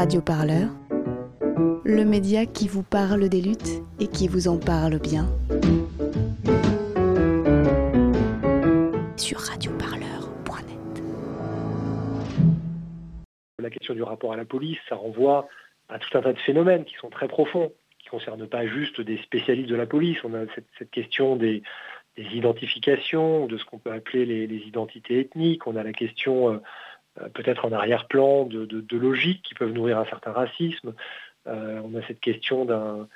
Radio Parleur, le média qui vous parle des luttes et qui vous en parle bien. Sur radioparleur.net. La question du rapport à la police, ça renvoie à tout un tas de phénomènes qui sont très profonds, qui ne concernent pas juste des spécialistes de la police. On a cette, question des, identifications, de ce qu'on peut appeler les, identités ethniques. On a la question... Euh, peut-être en arrière-plan de, logiques qui peuvent nourrir un certain racisme. Euh, on a cette question d'un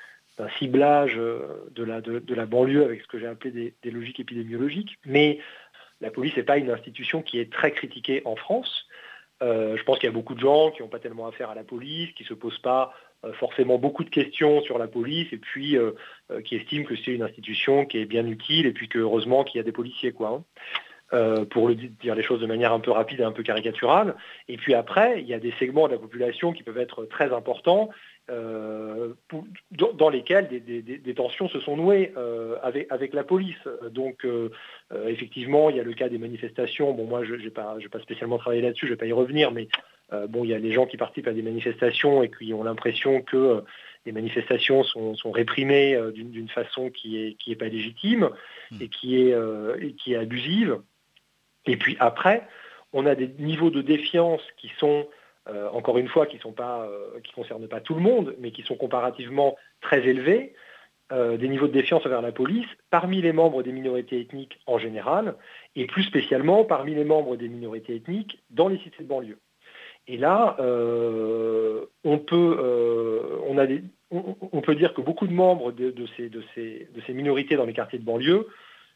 ciblage euh, de la, banlieue avec ce que j'ai appelé des, logiques épidémiologiques. Mais la police n'est pas une institution qui est très critiquée en France. je pense qu'il y a beaucoup de gens qui n'ont pas tellement affaire à la police, qui ne se posent pas forcément beaucoup de questions sur la police et puis qui estiment que c'est une institution qui est bien utile et puis que heureusement qu'il y a des policiers. Quoi, hein. Euh, pour le dire les choses de manière un peu rapide et un peu caricaturale. Et puis après, il y a des segments de la population qui peuvent être très importants, euh, dans lesquels des, tensions se sont nouées euh, avec, la police. Donc effectivement, il y a le cas des manifestations. Bon, moi, je n'ai pas, pas, spécialement travaillé là-dessus, je ne vais pas y revenir, mais bon, il y a des gens qui participent à des manifestations et qui ont l'impression que les manifestations sont, réprimées d'une façon qui n'est qui est pas légitime mmh. et qui est, et qui est abusive. Et puis après, on a des niveaux de défiance qui sont, euh, encore une fois, qui ne euh, concernent pas tout le monde, mais qui sont comparativement très élevés, euh, des niveaux de défiance envers la police parmi les membres des minorités ethniques en général, et plus spécialement parmi les membres des minorités ethniques dans les cités de banlieue. Et là, on, peut, dire que beaucoup de membres de ces minorités dans les quartiers de banlieue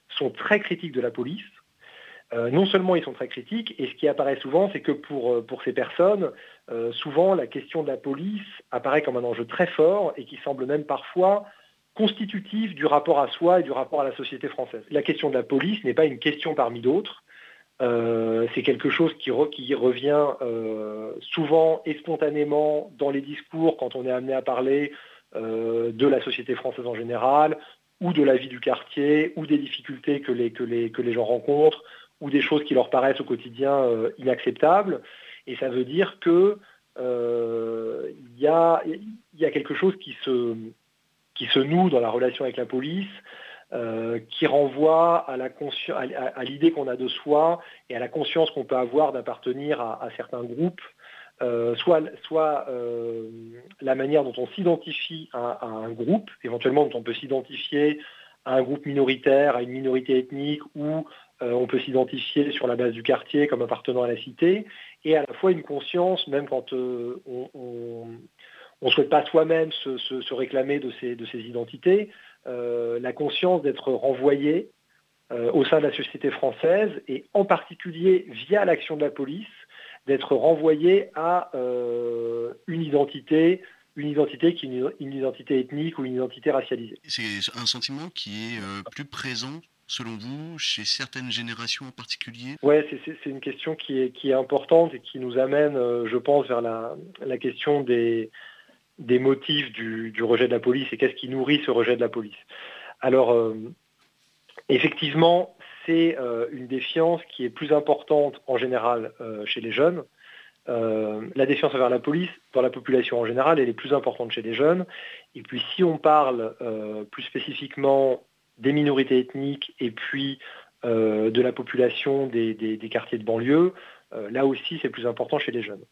sont très critiques de la police, euh, non seulement ils sont très critiques, et ce qui apparaît souvent, c'est que pour, euh, ces personnes, euh, souvent la question de la police apparaît comme un enjeu très fort et qui semble même parfois constitutif du rapport à soi et du rapport à la société française. La question de la police n'est pas une question parmi d'autres, c'est quelque chose qui, revient souvent et spontanément dans les discours quand on est amené à parler de la société française en général, ou de la vie du quartier, ou des difficultés que les gens rencontrent, ou des choses qui leur paraissent au quotidien euh, inacceptables. Et ça veut dire qu'il euh, y, a, quelque chose qui se, noue dans la relation avec la police, euh, qui renvoie à, l'idée qu'on a de soi et à la conscience qu'on peut avoir d'appartenir à, certains groupes, soit, soit la manière dont on s'identifie à, un groupe, éventuellement dont on peut s'identifier à un groupe minoritaire, à une minorité ethnique ou euh, on peut s'identifier sur la base du quartier comme appartenant à la cité, et à la fois une conscience, même quand euh, on ne souhaite pas soi-même se, réclamer de ces, de ces identités, euh, la conscience d'être renvoyé au sein de la société française, et en particulier via l'action de la police, d'être renvoyé à une identité une identité qui est une, identité ethnique ou une identité racialisée. C'est un sentiment qui est plus présent selon vous, chez certaines générations en particulier? Oui, c'est une question qui est, qui est importante et qui nous amène, euh, je pense, vers la, question des, motifs du, rejet de la police et qu'est-ce qui nourrit ce rejet de la police. Alors, euh, effectivement, c'est euh, une défiance qui est plus importante en général chez les jeunes. la défiance envers la police, dans la population en général, elle est plus importante chez les jeunes. Et puis si on parle plus spécifiquement des minorités ethniques et puis euh, de la population des, quartiers de banlieue, euh, là aussi c'est plus important chez les jeunes.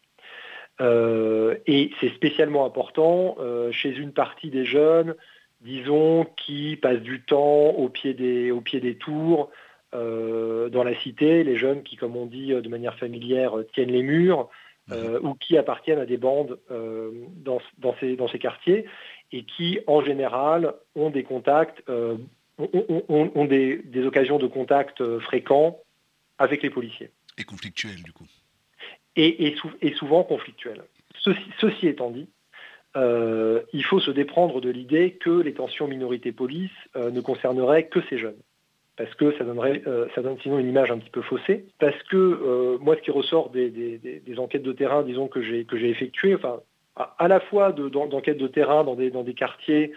Euh, et c'est spécialement important chez une partie des jeunes, disons, qui passent du temps au pied des, au pied des tours, dans la cité, les jeunes qui, comme on dit de manière familière, tiennent les murs, mhm. ou qui appartiennent à des bandes dans, dans, ces, dans, ces, quartiers, et qui, en général, ont des contacts ont, des, occasions de contact euh, fréquents avec les policiers. Et conflictuels, du coup. Et, souvent conflictuels. Ceci, étant dit, euh, il faut se déprendre de l'idée que les tensions minorité-police euh, ne concerneraient que ces jeunes. Parce que ça, donnerait, ça donne sinon une image un petit peu faussée. Parce que moi, ce qui ressort des, enquêtes de terrain, disons, que j'ai effectuées, enfin, à, la fois d'enquêtes de, terrain dans des, dans des quartiers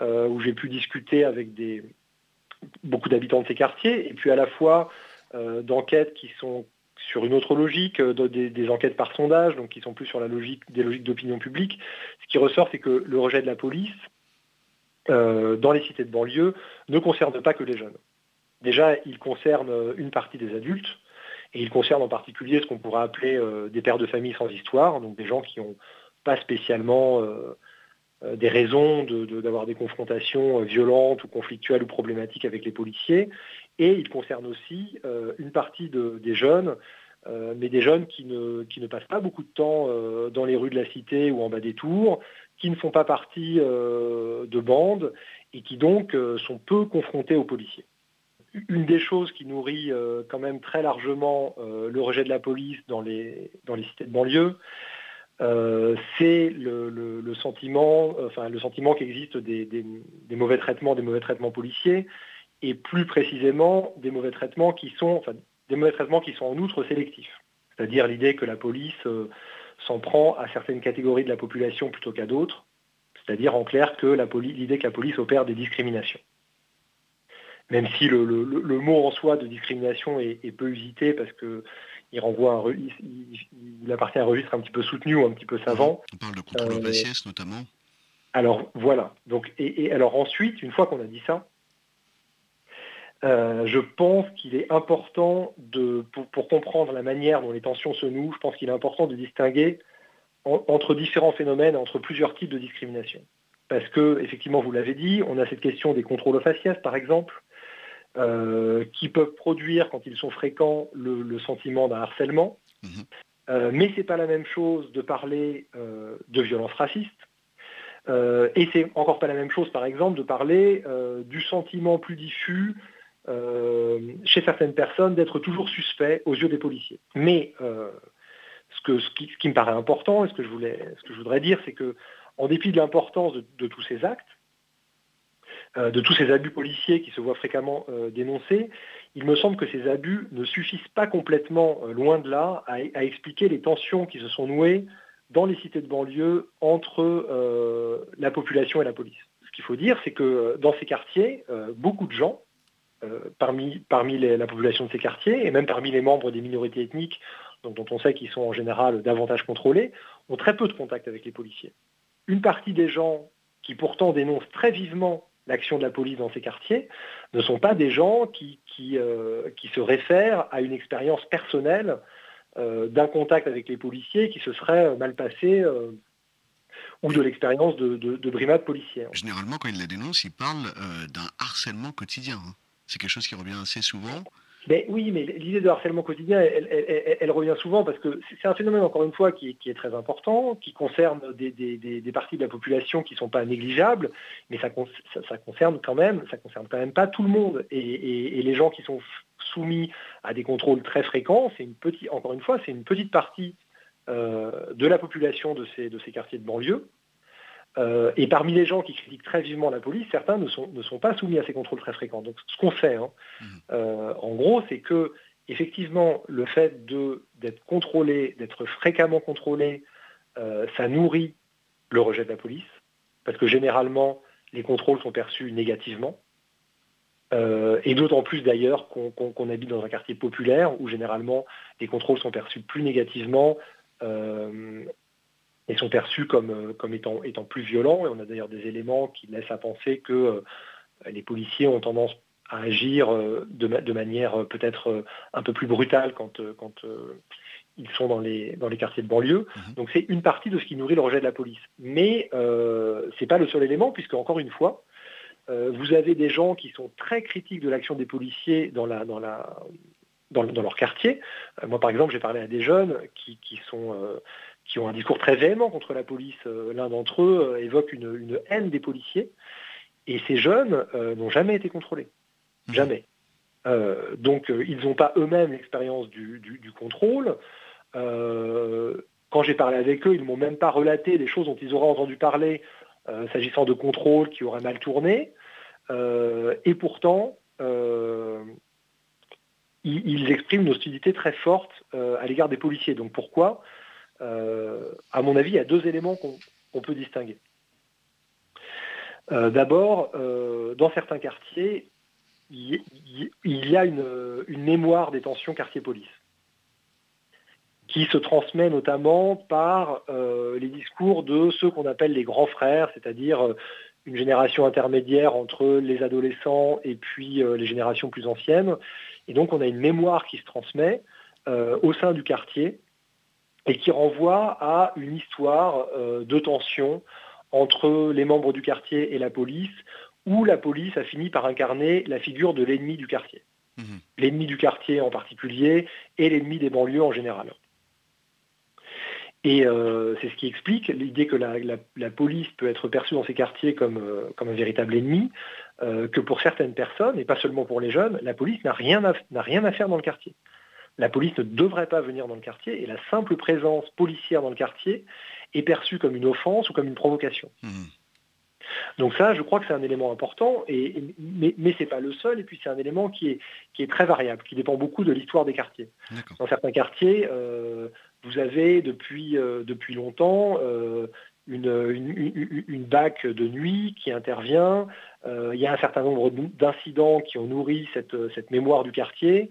où j'ai pu discuter avec des, beaucoup d'habitants de ces quartiers, et puis à la fois euh, d'enquêtes qui sont sur une autre logique, des, enquêtes par sondage, donc qui sont plus sur la logique des logiques d'opinion publique. Ce qui ressort, c'est que le rejet de la police dans les cités de banlieue ne concerne pas que les jeunes. Déjà, il concerne une partie des adultes, et il concerne en particulier ce qu'on pourrait appeler des pères de famille sans histoire, donc des gens qui n'ont pas spécialement euh, des raisons d'avoir des confrontations euh, violentes ou conflictuelles ou problématiques avec les policiers. Et il concerne aussi euh, une partie des jeunes, mais des jeunes qui ne, qui ne, passent pas beaucoup de temps dans les rues de la cité ou en bas des tours, qui ne font pas partie de bandes et qui donc sont peu confrontés aux policiers. Une des choses qui nourrit quand même très largement le rejet de la police dans les, dans les cités de banlieue, euh, c'est le, sentiment, enfin le sentiment qu'existe des, mauvais traitements, des mauvais traitements policiers, et plus précisément des mauvais traitements qui sont, enfin, des mauvais traitements qui sont en outre sélectifs. C'est-à-dire l'idée que la police euh, s'en prend à certaines catégories de la population plutôt qu'à d'autres. C'est-à-dire en clair que l'idée que la police opère des discriminations. Même si le, mot en soi de discrimination est, est peu usité parce que il renvoie un, il, appartient à un registre un petit peu soutenu ou un petit peu savant. On parle de contrôle euh, notamment. Alors voilà. Donc, et, alors ensuite, une fois qu'on a dit ça, euh, je pense qu'il est important de, pour, comprendre la manière dont les tensions se nouent, je pense qu'il est important de distinguer entre différents phénomènes, entre plusieurs types de discrimination. Parce que, effectivement, vous l'avez dit, on a cette question des contrôles faciès, par exemple, euh, qui peuvent produire, quand ils sont fréquents, le, sentiment d'un harcèlement. Mhm. Euh, mais ce n'est pas la même chose de parler euh, de violence raciste. et c'est encore pas la même chose, par exemple, de parler du sentiment plus diffus chez certaines personnes d'être toujours suspect aux yeux des policiers. Mais ce, que, ce, qui, me paraît important et ce que je, voulais, ce que je voudrais dire, c'est que en dépit de l'importance de, tous ces actes, de tous ces abus policiers qui se voient fréquemment euh, dénoncés, il me semble que ces abus ne suffisent pas complètement, euh, loin de là, à, expliquer les tensions qui se sont nouées dans les cités de banlieue entre la population et la police. Ce qu'il faut dire, c'est que dans ces quartiers, beaucoup de gens, parmi, parmi la population de ces quartiers, et même parmi les membres des minorités ethniques, dont on sait qu'ils sont en général davantage contrôlés, ont très peu de contact avec les policiers. Une partie des gens qui pourtant dénoncent très vivement l'action de la police dans ces quartiers, ne sont pas des gens qui, qui, euh, se réfèrent à une expérience personnelle euh, d'un contact avec les policiers qui se serait mal passé euh, ou de l'expérience de, de, brimade policière. Généralement, quand ils la dénoncent, ils parlent d'un harcèlement quotidien. Hein. C'est quelque chose qui revient assez souvent oui, mais l'idée de harcèlement quotidien, elle, revient souvent parce que c'est un phénomène, encore une fois, qui est, très important, qui concerne des, parties de la population qui ne sont pas négligeables, mais ça, concerne quand même, ça concerne quand même pas tout le monde. Et, les gens qui sont soumis à des contrôles très fréquents, c'est une petite, encore une fois, c'est une petite partie euh, de la population de ces quartiers de banlieue. Euh, et parmi les gens qui critiquent très vivement la police, certains ne sont, ne sont pas soumis à ces contrôles très fréquents. Donc ce qu'on fait, hein, mmh. euh, en gros, c'est que effectivement, le fait d'être contrôlé, d'être fréquemment contrôlé, euh, ça nourrit le rejet de la police, parce que généralement, les contrôles sont perçus négativement. et d'autant plus d'ailleurs qu'on habite dans un quartier populaire où généralement les contrôles sont perçus plus négativement et sont perçus comme, euh, comme étant, étant plus violents. Et on a d'ailleurs des éléments qui laissent à penser que euh, les policiers ont tendance à agir euh, de, de manière peut-être un peu plus brutale quand, quand ils sont dans les, dans les quartiers de banlieue. Mhm. Donc c'est une partie de ce qui nourrit le rejet de la police. Mais euh, ce n'est pas le seul élément, puisque encore une fois, vous avez des gens qui sont très critiques de l'action des policiers dans, la, dans, la, dans, leur quartier. moi, par exemple, j'ai parlé à des jeunes qui, qui sont qui ont un discours très véhément contre la police. Euh, l'un d'entre eux euh, évoque une, haine des policiers. Et ces jeunes euh, n'ont jamais été contrôlés. Mmh. Jamais. donc ils n'ont pas eux-mêmes l'expérience du, contrôle. quand j'ai parlé avec eux, ils ne m'ont même pas relaté des choses dont ils auraient entendu parler s'agissant de contrôle qui auraient mal tourné. et pourtant, ils, expriment une hostilité très forte à l'égard des policiers. Donc pourquoi? À mon avis, il y a deux éléments qu'on peut distinguer. Euh, d'abord, euh, dans certains quartiers, il y a une, mémoire des tensions quartier-police. qui se transmet notamment par les discours de ceux qu'on appelle les grands frères, c'est-à-dire une génération intermédiaire entre les adolescents et puis les générations plus anciennes. Et donc on a une mémoire qui se transmet au sein du quartier et qui renvoie à une histoire de tension entre les membres du quartier et la police, où la police a fini par incarner la figure de l'ennemi du quartier. Mhm. L'ennemi du quartier en particulier et l'ennemi des banlieues en général. Et euh, c'est ce qui explique l'idée que la, police peut être perçue dans ces quartiers comme, euh, comme un véritable ennemi, euh, que pour certaines personnes, et pas seulement pour les jeunes, la police n'a rien, rien à faire dans le quartier. La police ne devrait pas venir dans le quartier et la simple présence policière dans le quartier est perçue comme une offense ou comme une provocation. Mhm. Donc ça, je crois que c'est un élément important, et, mais, ce n'est pas le seul, et puis c'est un élément qui est, qui est très variable, qui dépend beaucoup de l'histoire des quartiers. Dans certains quartiers, euh, vous avez depuis, euh, depuis longtemps euh, une, une, une, BAC de nuit qui intervient, il y a un certain nombre d'incidents qui ont nourri cette, cette mémoire du quartier,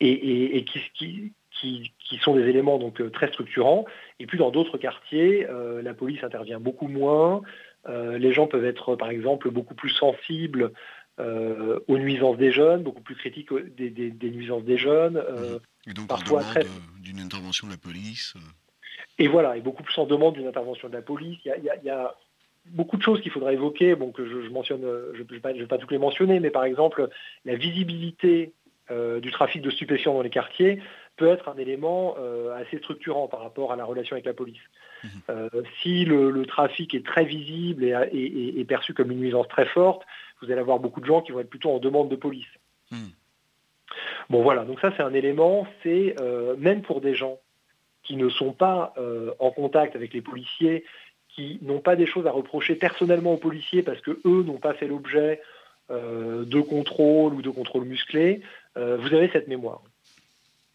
et, et qui, qui qui, qui, sont des éléments donc très structurants. Et puis dans d'autres quartiers, la police intervient beaucoup moins. Euh, les gens peuvent être, par exemple, beaucoup plus sensibles euh, aux nuisances des jeunes, beaucoup plus critiques des, nuisances des jeunes. Euh, et donc parfois très... d'une intervention de la police. Et voilà, et beaucoup plus en demande d'une intervention de la police. Il y a, beaucoup de choses qu'il faudra évoquer, bon, que je, mentionne, je ne vais, pas toutes les mentionner, mais par exemple, la visibilité du trafic de stupéfiants dans les quartiers peut être un élément assez structurant par rapport à la relation avec la police. Euh, si le, trafic est très visible et, perçu comme une nuisance très forte, vous allez avoir beaucoup de gens qui vont être plutôt en demande de police. Hmm. Bon voilà, donc ça c'est un élément, c'est euh, même pour des gens qui ne sont pas euh, en contact avec les policiers, qui n'ont pas des choses à reprocher personnellement aux policiers parce que eux n'ont pas fait l'objet de contrôle ou de contrôle musclé, vous avez cette mémoire.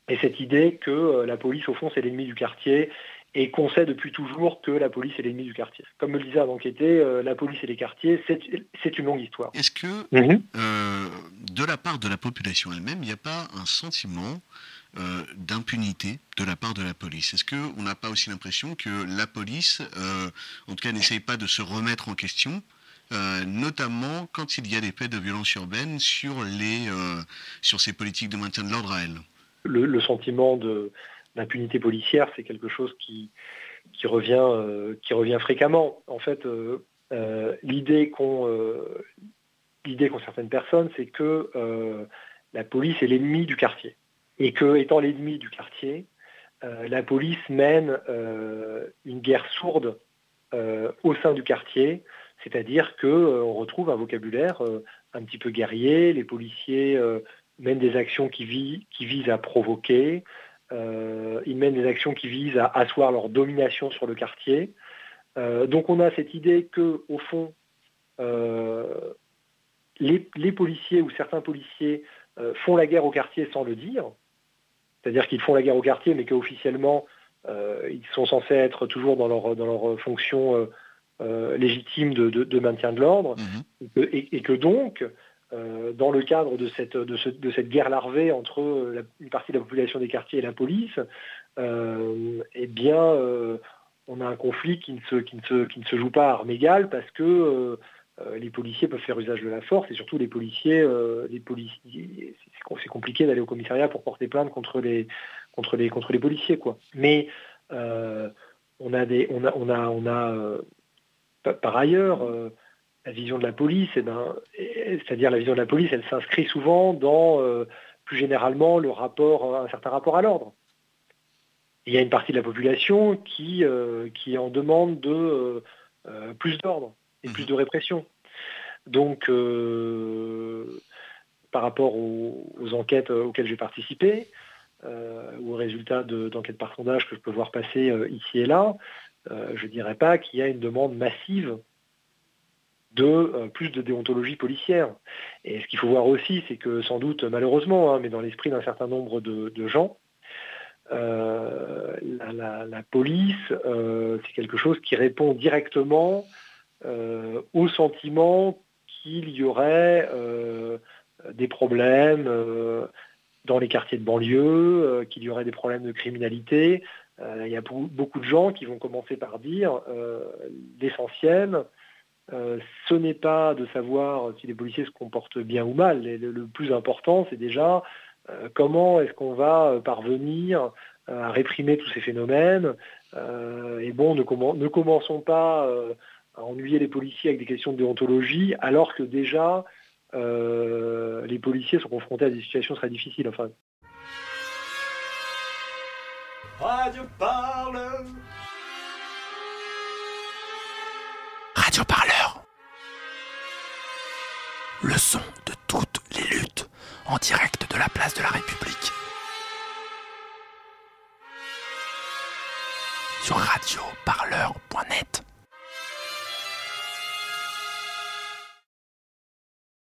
Et cette idée que la police, au fond, c'est l'ennemi du quartier et qu'on sait depuis toujours que la police est l'ennemi du quartier. Comme me le disait avant qu'était, euh, la police et les quartiers, c'est une longue histoire. Est-ce que, mhm. euh, de la part de la population elle-même, il n'y a pas un sentiment euh, d'impunité de la part de la police? Est-ce qu'on n'a pas aussi l'impression que la police, en tout cas, n'essaye pas de se remettre en question notamment quand il y a des faits de violence urbaine sur, les, sur ces politiques de maintien de l'ordre à elle le, sentiment de, l'impunité policière, c'est quelque chose qui, qui, revient, euh, qui revient fréquemment. En fait, euh, euh, l'idée qu'ont l'idée qu'ont certaines personnes, c'est que la police est l'ennemi du quartier. Et que, étant l'ennemi du quartier, la police mène une guerre sourde au sein du quartier, c'est-à-dire qu'on retrouve un vocabulaire un petit peu guerrier, les policiers mènent des actions qui, visent à provoquer, euh, ils mènent des actions qui visent à asseoir leur domination sur le quartier. Euh, donc on a cette idée que, au fond, euh, les, policiers ou certains policiers font la guerre au quartier sans le dire. C'est-à-dire qu'ils font la guerre au quartier, mais qu'officiellement, ils sont censés être toujours dans leur fonction légitime de, maintien de l'ordre. Mmh. et, que donc, euh, dans le cadre de cette, de, cette guerre larvée entre euh, une partie de la population des quartiers et la police, euh, eh bien, on a un conflit qui ne, se, qui, ne se, qui ne se joue pas à armes égales parce que les policiers peuvent faire usage de la force et surtout les policiers, les policiers c'est compliqué d'aller au commissariat pour porter plainte contre les, contre les, contre les policiers. Quoi. Mais on a des, on a, on a, on a par ailleurs, la vision de la police, eh ben, c'est-à-dire la vision de la police, elle s'inscrit souvent dans, euh, plus généralement, le rapport, un certain rapport à l'ordre. Il y a une partie de la population qui, euh, qui en demande de euh, plus d'ordre et plus de répression. Donc, par rapport aux, enquêtes auxquelles j'ai participé, ou aux résultats d'enquêtes par sondage que je peux voir passer ici et là, je ne dirais pas qu'il y a une demande massive de euh, plus de déontologie policière. Et ce qu'il faut voir aussi, c'est que sans doute, malheureusement, hein, mais dans l'esprit d'un certain nombre de, gens, euh, la, police, euh, c'est quelque chose qui répond directement au sentiment qu'il y aurait des problèmes dans les quartiers de banlieue, qu'il y aurait des problèmes de criminalité. Il y a beaucoup de gens qui vont commencer par dire l'essentiel, ce n'est pas de savoir si les policiers se comportent bien ou mal. Le, plus important, c'est déjà comment est-ce qu'on va parvenir à réprimer tous ces phénomènes. et bon, ne, commençons pas à ennuyer les policiers avec des questions de déontologie, alors que déjà, euh, les policiers sont confrontés à des situations très difficiles. Enfin. Radio Parleur. Radio Parleur. Le son de toutes les luttes en direct de la place de la République. Sur radioparleur.net.